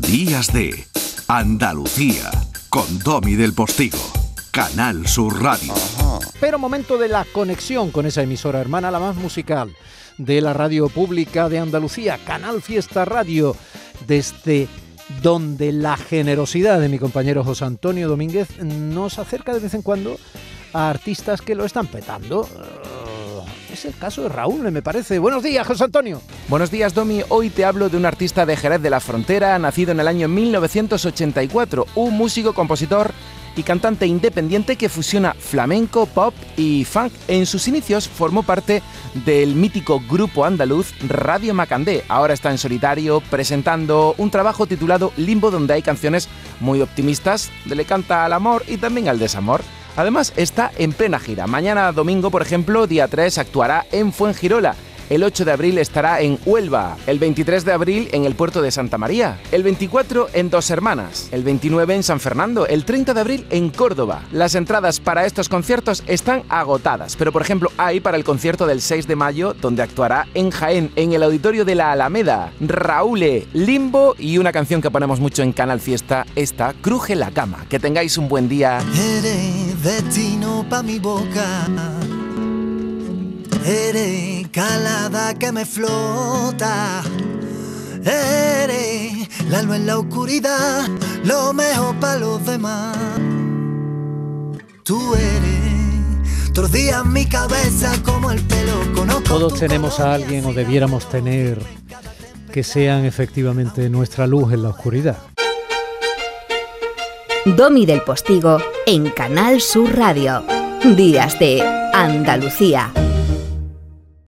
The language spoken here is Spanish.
Días de Andalucía con Domi del Postigo, Canal Sur Radio. Pero momento de la conexión con esa emisora hermana, la más musical de la radio pública de Andalucía, Canal Fiesta Radio, desde donde la generosidad de mi compañero José Antonio Domínguez nos acerca de vez en cuando a artistas que lo están petando. Es el caso de Raúl, me parece. Buenos días, José Antonio. Buenos días, Domi. Hoy te hablo de un artista de Jerez de la Frontera, nacido en el año 1984, un músico, compositor y cantante independiente que fusiona flamenco, pop y funk. En sus inicios formó parte del mítico grupo andaluz Radio Macandé. Ahora está en solitario presentando un trabajo titulado Limbo donde hay canciones muy optimistas, le canta al amor y también al desamor. Además está en plena gira. Mañana domingo, por ejemplo, día 3, actuará en Fuengirola el 8 de abril estará en Huelva, el 23 de abril en el puerto de Santa María, el 24 en Dos Hermanas, el 29 en San Fernando, el 30 de abril en Córdoba. Las entradas para estos conciertos están agotadas, pero por ejemplo hay para el concierto del 6 de mayo donde actuará en Jaén, en el auditorio de la Alameda, Raúl, Limbo y una canción que ponemos mucho en Canal Fiesta, esta, Cruje la cama. Que tengáis un buen día. Calada que me flota. Eres la luz en la oscuridad, lo mejor para los demás. Tú eres todos días mi cabeza como el pelo. Conozco Todos tenemos a alguien o debiéramos tener que sean efectivamente nuestra luz en la oscuridad. Domi del Postigo en Canal Sur Radio. Días de Andalucía.